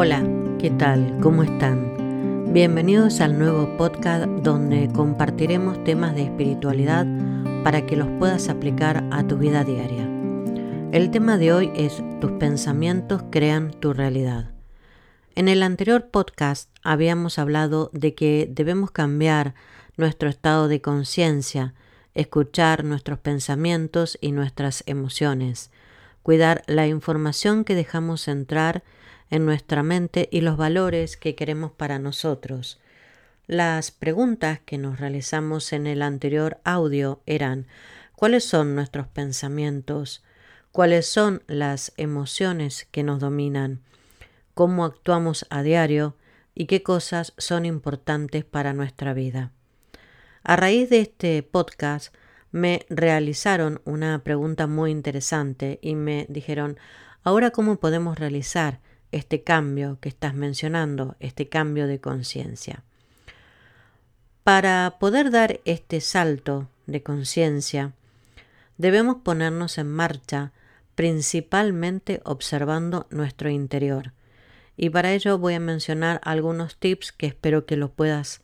Hola, ¿qué tal? ¿Cómo están? Bienvenidos al nuevo podcast donde compartiremos temas de espiritualidad para que los puedas aplicar a tu vida diaria. El tema de hoy es Tus pensamientos crean tu realidad. En el anterior podcast habíamos hablado de que debemos cambiar nuestro estado de conciencia, escuchar nuestros pensamientos y nuestras emociones, cuidar la información que dejamos entrar en nuestra mente y los valores que queremos para nosotros. Las preguntas que nos realizamos en el anterior audio eran ¿cuáles son nuestros pensamientos? ¿Cuáles son las emociones que nos dominan? ¿Cómo actuamos a diario? ¿Y qué cosas son importantes para nuestra vida? A raíz de este podcast me realizaron una pregunta muy interesante y me dijeron, ahora cómo podemos realizar este cambio que estás mencionando, este cambio de conciencia. Para poder dar este salto de conciencia, debemos ponernos en marcha principalmente observando nuestro interior. Y para ello voy a mencionar algunos tips que espero que los puedas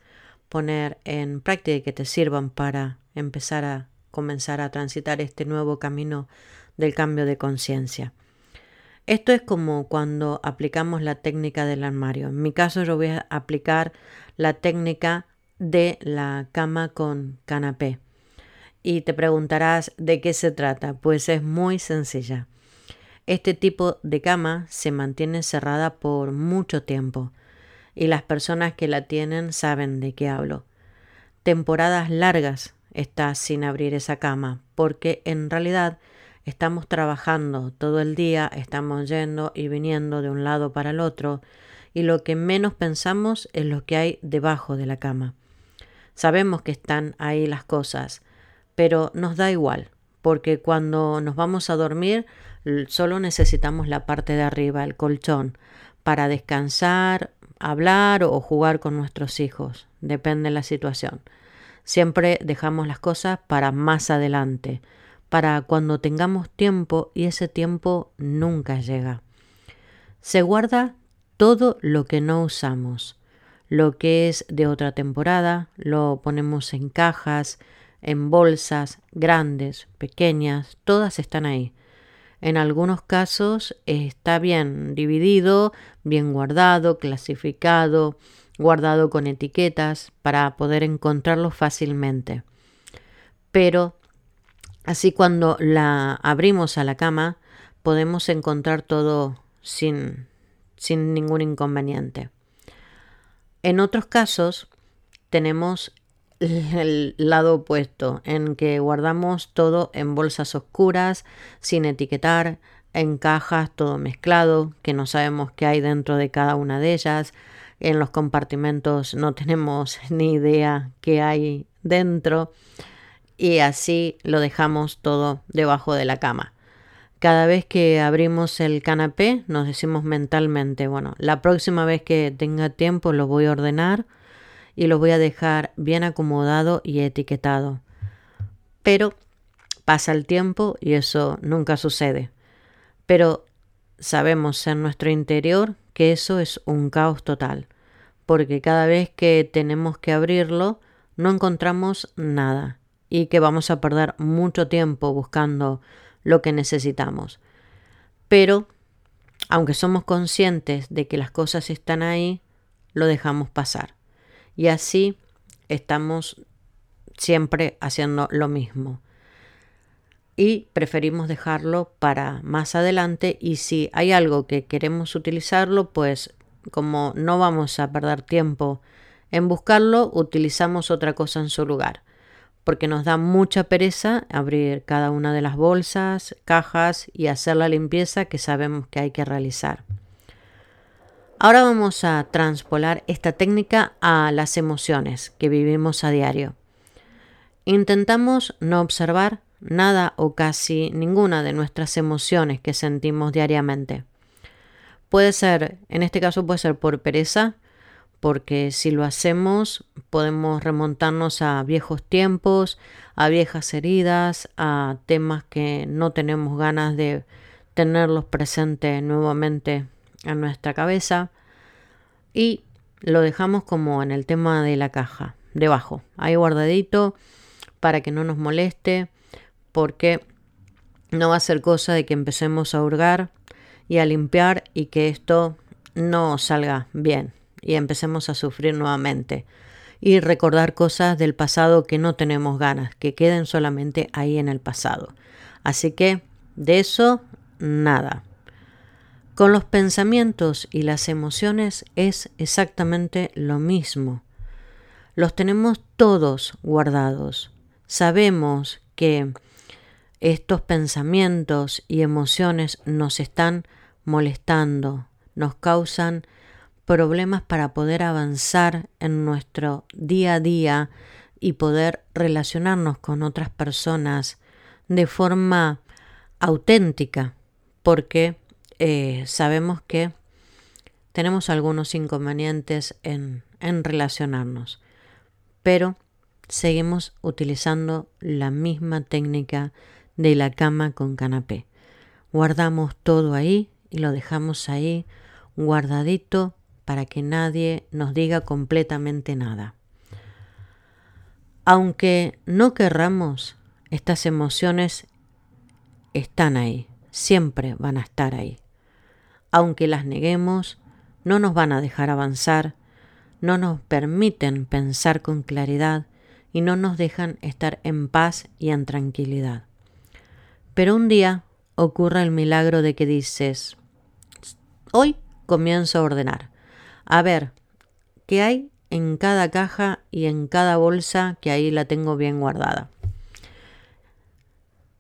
poner en práctica y que te sirvan para empezar a comenzar a transitar este nuevo camino del cambio de conciencia. Esto es como cuando aplicamos la técnica del armario. En mi caso yo voy a aplicar la técnica de la cama con canapé. Y te preguntarás de qué se trata. Pues es muy sencilla. Este tipo de cama se mantiene cerrada por mucho tiempo y las personas que la tienen saben de qué hablo. Temporadas largas está sin abrir esa cama porque en realidad Estamos trabajando todo el día, estamos yendo y viniendo de un lado para el otro, y lo que menos pensamos es lo que hay debajo de la cama. Sabemos que están ahí las cosas, pero nos da igual, porque cuando nos vamos a dormir solo necesitamos la parte de arriba, el colchón, para descansar, hablar o jugar con nuestros hijos, depende de la situación. Siempre dejamos las cosas para más adelante, para cuando tengamos tiempo y ese tiempo nunca llega. Se guarda todo lo que no usamos. Lo que es de otra temporada lo ponemos en cajas, en bolsas grandes, pequeñas, todas están ahí. En algunos casos está bien dividido, bien guardado, clasificado, guardado con etiquetas para poder encontrarlo fácilmente. Pero Así cuando la abrimos a la cama podemos encontrar todo sin, sin ningún inconveniente. En otros casos tenemos el lado opuesto, en que guardamos todo en bolsas oscuras, sin etiquetar, en cajas, todo mezclado, que no sabemos qué hay dentro de cada una de ellas. En los compartimentos no tenemos ni idea qué hay dentro y así lo dejamos todo debajo de la cama. Cada vez que abrimos el canapé nos decimos mentalmente, bueno, la próxima vez que tenga tiempo lo voy a ordenar y lo voy a dejar bien acomodado y etiquetado. Pero pasa el tiempo y eso nunca sucede. Pero sabemos en nuestro interior que eso es un caos total, porque cada vez que tenemos que abrirlo no encontramos nada y que vamos a perder mucho tiempo buscando lo que necesitamos. Pero, aunque somos conscientes de que las cosas están ahí, lo dejamos pasar. Y así estamos siempre haciendo lo mismo. Y preferimos dejarlo para más adelante y si hay algo que queremos utilizarlo, pues como no vamos a perder tiempo en buscarlo, utilizamos otra cosa en su lugar porque nos da mucha pereza abrir cada una de las bolsas, cajas y hacer la limpieza que sabemos que hay que realizar. Ahora vamos a transpolar esta técnica a las emociones que vivimos a diario. Intentamos no observar nada o casi ninguna de nuestras emociones que sentimos diariamente. Puede ser, en este caso puede ser por pereza, porque si lo hacemos podemos remontarnos a viejos tiempos, a viejas heridas, a temas que no tenemos ganas de tenerlos presentes nuevamente en nuestra cabeza. y lo dejamos como en el tema de la caja, debajo, ahí guardadito para que no nos moleste, porque no va a ser cosa de que empecemos a hurgar y a limpiar y que esto no salga bien y empecemos a sufrir nuevamente y recordar cosas del pasado que no tenemos ganas, que queden solamente ahí en el pasado. Así que de eso nada. Con los pensamientos y las emociones es exactamente lo mismo. Los tenemos todos guardados. Sabemos que estos pensamientos y emociones nos están molestando, nos causan problemas para poder avanzar en nuestro día a día y poder relacionarnos con otras personas de forma auténtica, porque eh, sabemos que tenemos algunos inconvenientes en, en relacionarnos, pero seguimos utilizando la misma técnica de la cama con canapé. Guardamos todo ahí y lo dejamos ahí guardadito para que nadie nos diga completamente nada. Aunque no querramos, estas emociones están ahí, siempre van a estar ahí. Aunque las neguemos, no nos van a dejar avanzar, no nos permiten pensar con claridad y no nos dejan estar en paz y en tranquilidad. Pero un día ocurre el milagro de que dices, hoy comienzo a ordenar. A ver, ¿qué hay en cada caja y en cada bolsa que ahí la tengo bien guardada?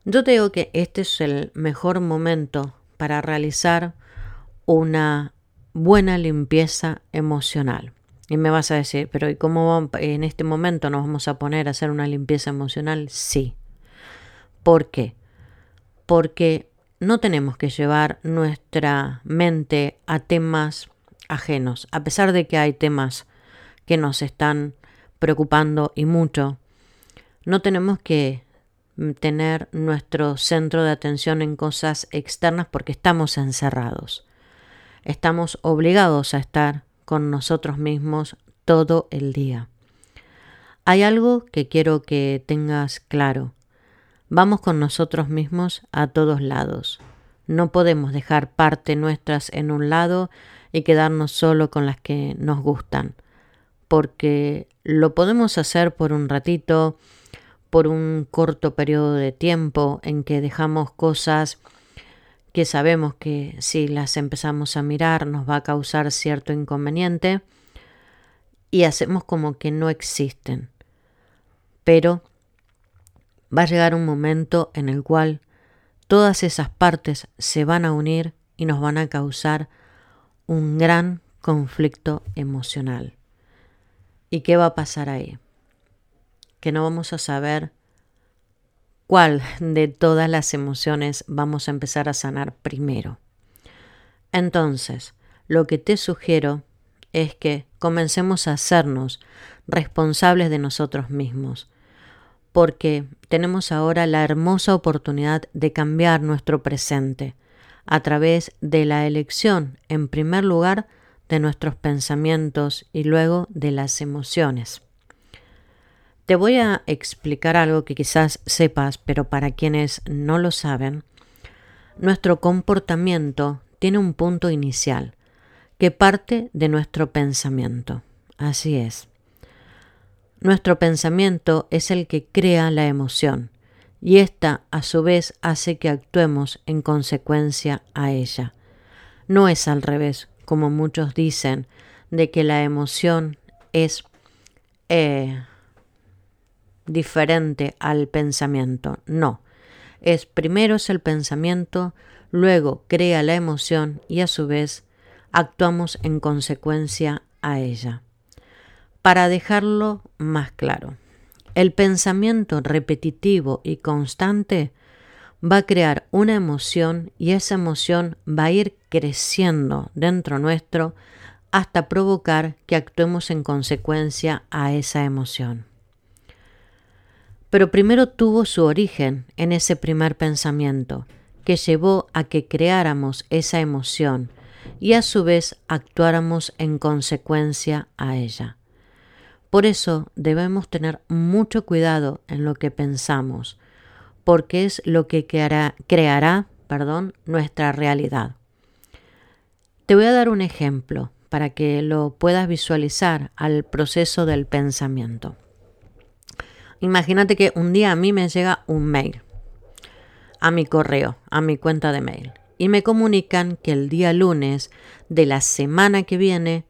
Yo te digo que este es el mejor momento para realizar una buena limpieza emocional. Y me vas a decir, pero ¿y cómo en este momento nos vamos a poner a hacer una limpieza emocional? Sí. ¿Por qué? porque no tenemos que llevar nuestra mente a temas ajenos, a pesar de que hay temas que nos están preocupando y mucho, no tenemos que tener nuestro centro de atención en cosas externas porque estamos encerrados. Estamos obligados a estar con nosotros mismos todo el día. Hay algo que quiero que tengas claro. Vamos con nosotros mismos a todos lados. No podemos dejar parte nuestras en un lado y quedarnos solo con las que nos gustan, porque lo podemos hacer por un ratito, por un corto periodo de tiempo en que dejamos cosas que sabemos que si las empezamos a mirar nos va a causar cierto inconveniente y hacemos como que no existen. Pero va a llegar un momento en el cual todas esas partes se van a unir y nos van a causar un gran conflicto emocional. ¿Y qué va a pasar ahí? Que no vamos a saber cuál de todas las emociones vamos a empezar a sanar primero. Entonces, lo que te sugiero es que comencemos a hacernos responsables de nosotros mismos, porque tenemos ahora la hermosa oportunidad de cambiar nuestro presente a través de la elección, en primer lugar, de nuestros pensamientos y luego de las emociones. Te voy a explicar algo que quizás sepas, pero para quienes no lo saben, nuestro comportamiento tiene un punto inicial que parte de nuestro pensamiento. Así es. Nuestro pensamiento es el que crea la emoción y ésta a su vez hace que actuemos en consecuencia a ella. No es al revés, como muchos dicen, de que la emoción es eh, diferente al pensamiento. No, es primero es el pensamiento, luego crea la emoción y a su vez actuamos en consecuencia a ella para dejarlo más claro. El pensamiento repetitivo y constante va a crear una emoción y esa emoción va a ir creciendo dentro nuestro hasta provocar que actuemos en consecuencia a esa emoción. Pero primero tuvo su origen en ese primer pensamiento que llevó a que creáramos esa emoción y a su vez actuáramos en consecuencia a ella. Por eso debemos tener mucho cuidado en lo que pensamos, porque es lo que creará, perdón, nuestra realidad. Te voy a dar un ejemplo para que lo puedas visualizar al proceso del pensamiento. Imagínate que un día a mí me llega un mail a mi correo, a mi cuenta de mail, y me comunican que el día lunes de la semana que viene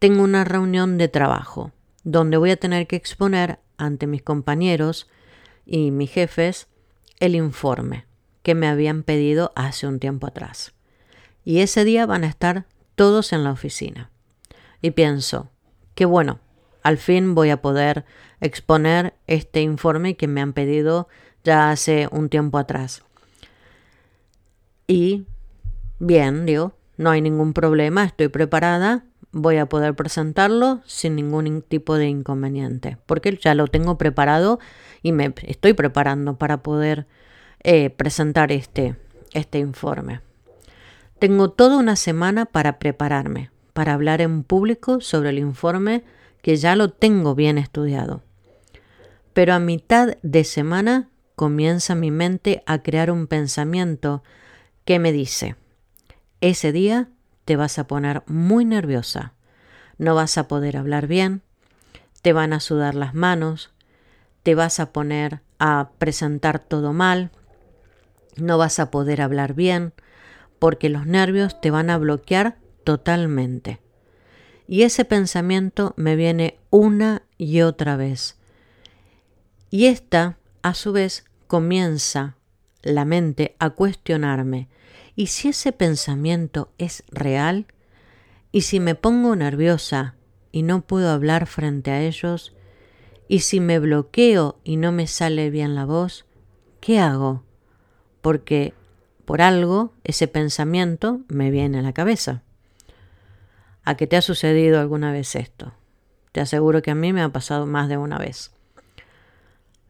tengo una reunión de trabajo donde voy a tener que exponer ante mis compañeros y mis jefes el informe que me habían pedido hace un tiempo atrás. Y ese día van a estar todos en la oficina. Y pienso, qué bueno, al fin voy a poder exponer este informe que me han pedido ya hace un tiempo atrás. Y bien, digo, no hay ningún problema, estoy preparada, voy a poder presentarlo sin ningún tipo de inconveniente, porque ya lo tengo preparado y me estoy preparando para poder eh, presentar este, este informe. Tengo toda una semana para prepararme, para hablar en público sobre el informe que ya lo tengo bien estudiado. Pero a mitad de semana comienza mi mente a crear un pensamiento que me dice, ese día te vas a poner muy nerviosa, no vas a poder hablar bien, te van a sudar las manos, te vas a poner a presentar todo mal, no vas a poder hablar bien porque los nervios te van a bloquear totalmente. Y ese pensamiento me viene una y otra vez. Y esta, a su vez, comienza la mente a cuestionarme. ¿Y si ese pensamiento es real? ¿Y si me pongo nerviosa y no puedo hablar frente a ellos? ¿Y si me bloqueo y no me sale bien la voz? ¿Qué hago? porque por algo ese pensamiento me viene a la cabeza. ¿A qué te ha sucedido alguna vez esto? Te aseguro que a mí me ha pasado más de una vez.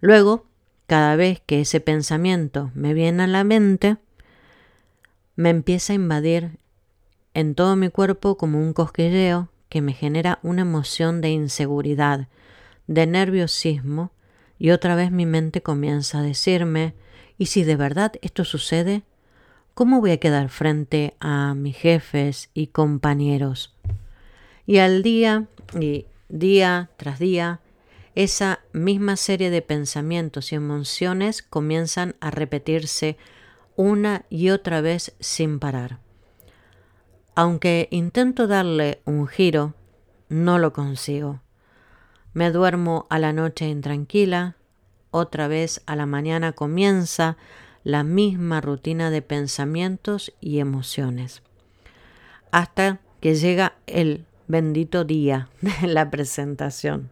Luego, cada vez que ese pensamiento me viene a la mente, me empieza a invadir en todo mi cuerpo como un cosquilleo que me genera una emoción de inseguridad, de nerviosismo, y otra vez mi mente comienza a decirme y si de verdad esto sucede, ¿cómo voy a quedar frente a mis jefes y compañeros? Y al día y día tras día, esa misma serie de pensamientos y emociones comienzan a repetirse una y otra vez sin parar. Aunque intento darle un giro, no lo consigo. Me duermo a la noche intranquila, otra vez a la mañana comienza la misma rutina de pensamientos y emociones. Hasta que llega el bendito día de la presentación.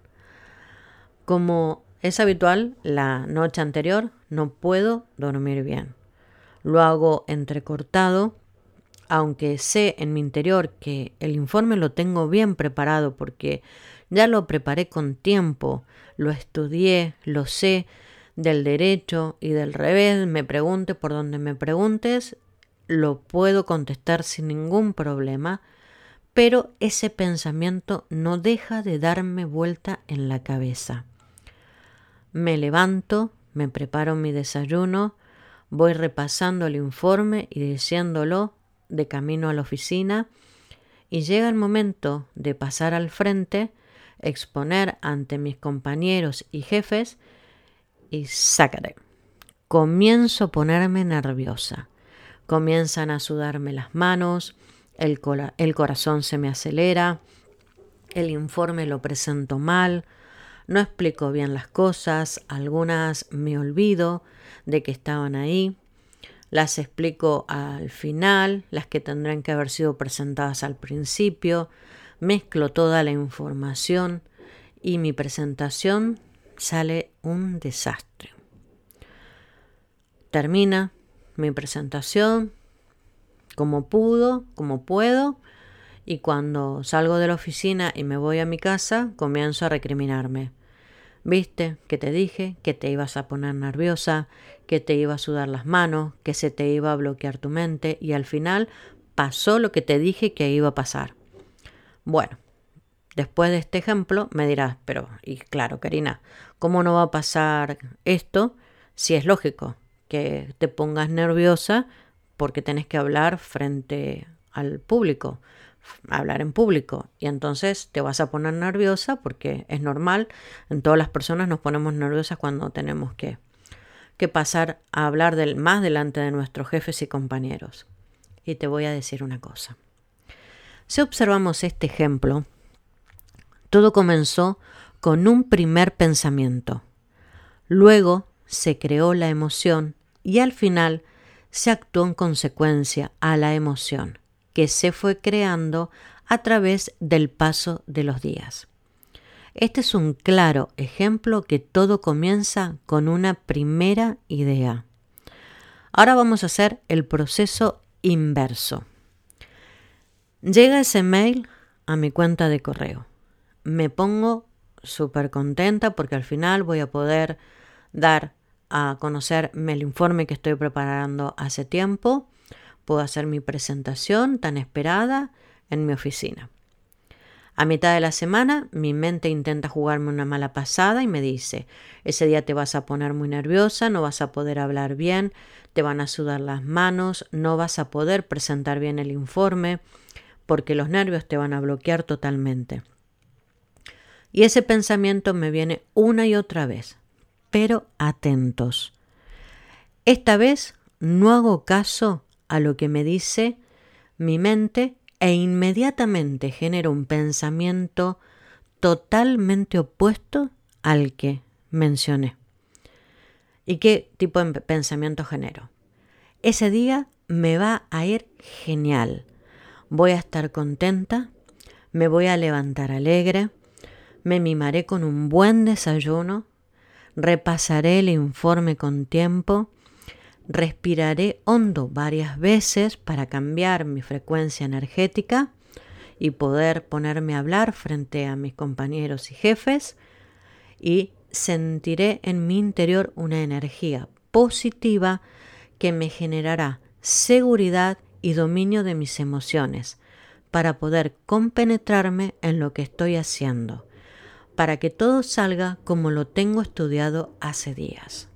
Como es habitual, la noche anterior no puedo dormir bien. Lo hago entrecortado, aunque sé en mi interior que el informe lo tengo bien preparado porque ya lo preparé con tiempo, lo estudié, lo sé del derecho y del revés, me pregunte por donde me preguntes, lo puedo contestar sin ningún problema, pero ese pensamiento no deja de darme vuelta en la cabeza. Me levanto, me preparo mi desayuno, voy repasando el informe y diciéndolo de camino a la oficina, y llega el momento de pasar al frente exponer ante mis compañeros y jefes y sácate. Comienzo a ponerme nerviosa. Comienzan a sudarme las manos, el, el corazón se me acelera, el informe lo presento mal, no explico bien las cosas, algunas me olvido de que estaban ahí, las explico al final, las que tendrán que haber sido presentadas al principio, mezclo toda la información y mi presentación sale un desastre. Termina mi presentación como pudo, como puedo, y cuando salgo de la oficina y me voy a mi casa, comienzo a recriminarme. Viste que te dije que te ibas a poner nerviosa, que te iba a sudar las manos, que se te iba a bloquear tu mente y al final pasó lo que te dije que iba a pasar. Bueno, después de este ejemplo me dirás, pero, y claro, Karina, ¿cómo no va a pasar esto si es lógico que te pongas nerviosa porque tenés que hablar frente al público? Hablar en público y entonces te vas a poner nerviosa porque es normal, en todas las personas nos ponemos nerviosas cuando tenemos que, que pasar a hablar del, más delante de nuestros jefes y compañeros. Y te voy a decir una cosa. Si observamos este ejemplo, todo comenzó con un primer pensamiento. Luego se creó la emoción y al final se actuó en consecuencia a la emoción que se fue creando a través del paso de los días. Este es un claro ejemplo que todo comienza con una primera idea. Ahora vamos a hacer el proceso inverso. Llega ese mail a mi cuenta de correo. Me pongo súper contenta porque al final voy a poder dar a conocerme el informe que estoy preparando hace tiempo puedo hacer mi presentación tan esperada en mi oficina. A mitad de la semana mi mente intenta jugarme una mala pasada y me dice, ese día te vas a poner muy nerviosa, no vas a poder hablar bien, te van a sudar las manos, no vas a poder presentar bien el informe porque los nervios te van a bloquear totalmente. Y ese pensamiento me viene una y otra vez, pero atentos. Esta vez no hago caso a lo que me dice mi mente e inmediatamente genero un pensamiento totalmente opuesto al que mencioné. ¿Y qué tipo de pensamiento genero? Ese día me va a ir genial. Voy a estar contenta, me voy a levantar alegre, me mimaré con un buen desayuno, repasaré el informe con tiempo, Respiraré hondo varias veces para cambiar mi frecuencia energética y poder ponerme a hablar frente a mis compañeros y jefes y sentiré en mi interior una energía positiva que me generará seguridad y dominio de mis emociones para poder compenetrarme en lo que estoy haciendo, para que todo salga como lo tengo estudiado hace días.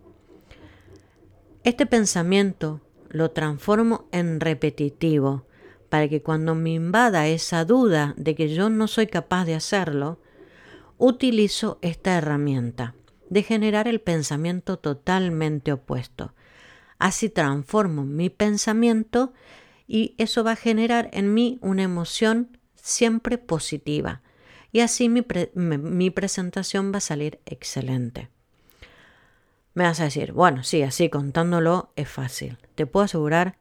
Este pensamiento lo transformo en repetitivo para que cuando me invada esa duda de que yo no soy capaz de hacerlo, utilizo esta herramienta de generar el pensamiento totalmente opuesto. Así transformo mi pensamiento y eso va a generar en mí una emoción siempre positiva. Y así mi, mi presentación va a salir excelente. Me vas a decir, bueno, sí, así contándolo es fácil. Te puedo asegurar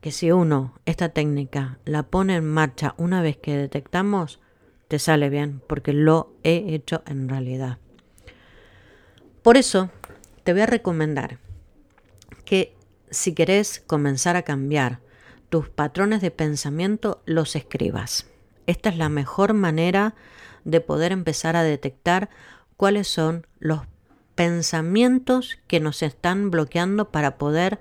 que si uno esta técnica la pone en marcha una vez que detectamos, te sale bien, porque lo he hecho en realidad. Por eso, te voy a recomendar que si querés comenzar a cambiar tus patrones de pensamiento, los escribas. Esta es la mejor manera de poder empezar a detectar cuáles son los pensamientos que nos están bloqueando para poder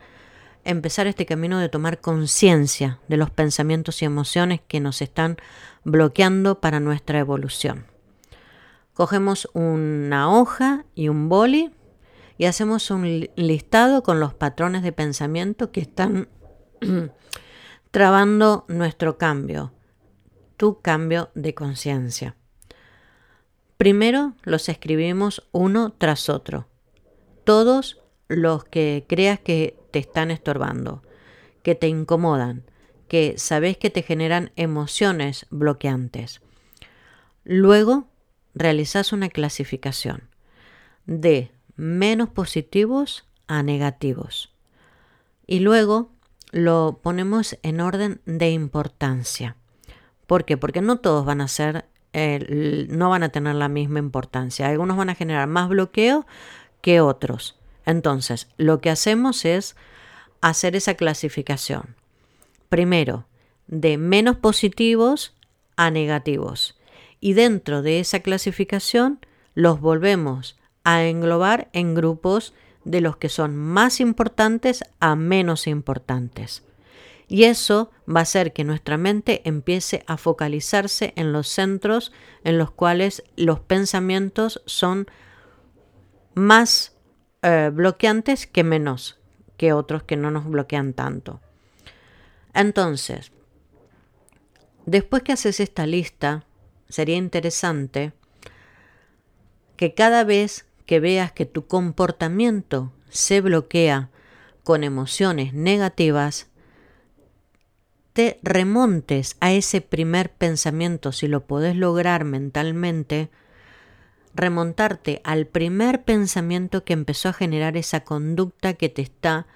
empezar este camino de tomar conciencia de los pensamientos y emociones que nos están bloqueando para nuestra evolución. Cogemos una hoja y un boli y hacemos un listado con los patrones de pensamiento que están trabando nuestro cambio, tu cambio de conciencia. Primero los escribimos uno tras otro. Todos los que creas que te están estorbando, que te incomodan, que sabes que te generan emociones bloqueantes. Luego realizas una clasificación de menos positivos a negativos. Y luego lo ponemos en orden de importancia. ¿Por qué? Porque no todos van a ser no van a tener la misma importancia. Algunos van a generar más bloqueo que otros. Entonces, lo que hacemos es hacer esa clasificación. Primero, de menos positivos a negativos. Y dentro de esa clasificación los volvemos a englobar en grupos de los que son más importantes a menos importantes. Y eso va a hacer que nuestra mente empiece a focalizarse en los centros en los cuales los pensamientos son más eh, bloqueantes que menos que otros que no nos bloquean tanto. Entonces, después que haces esta lista, sería interesante que cada vez que veas que tu comportamiento se bloquea con emociones negativas, te remontes a ese primer pensamiento, si lo podés lograr mentalmente, remontarte al primer pensamiento que empezó a generar esa conducta que te está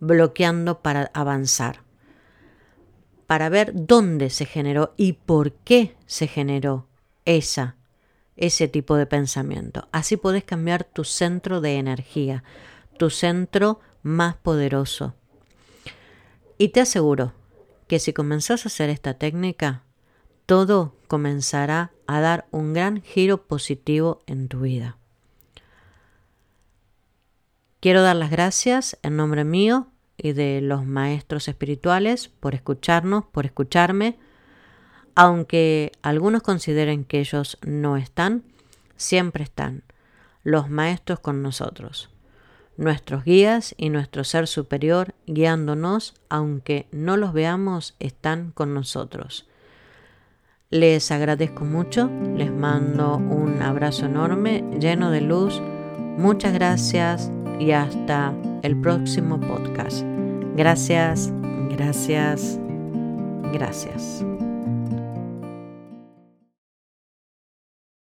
bloqueando para avanzar, para ver dónde se generó y por qué se generó esa ese tipo de pensamiento. Así podés cambiar tu centro de energía, tu centro más poderoso. Y te aseguro que si comenzás a hacer esta técnica, todo comenzará a dar un gran giro positivo en tu vida. Quiero dar las gracias en nombre mío y de los maestros espirituales por escucharnos, por escucharme aunque algunos consideren que ellos no están, siempre están los maestros con nosotros, nuestros guías y nuestro ser superior guiándonos, aunque no los veamos, están con nosotros. Les agradezco mucho, les mando un abrazo enorme, lleno de luz. Muchas gracias y hasta el próximo podcast. Gracias, gracias, gracias.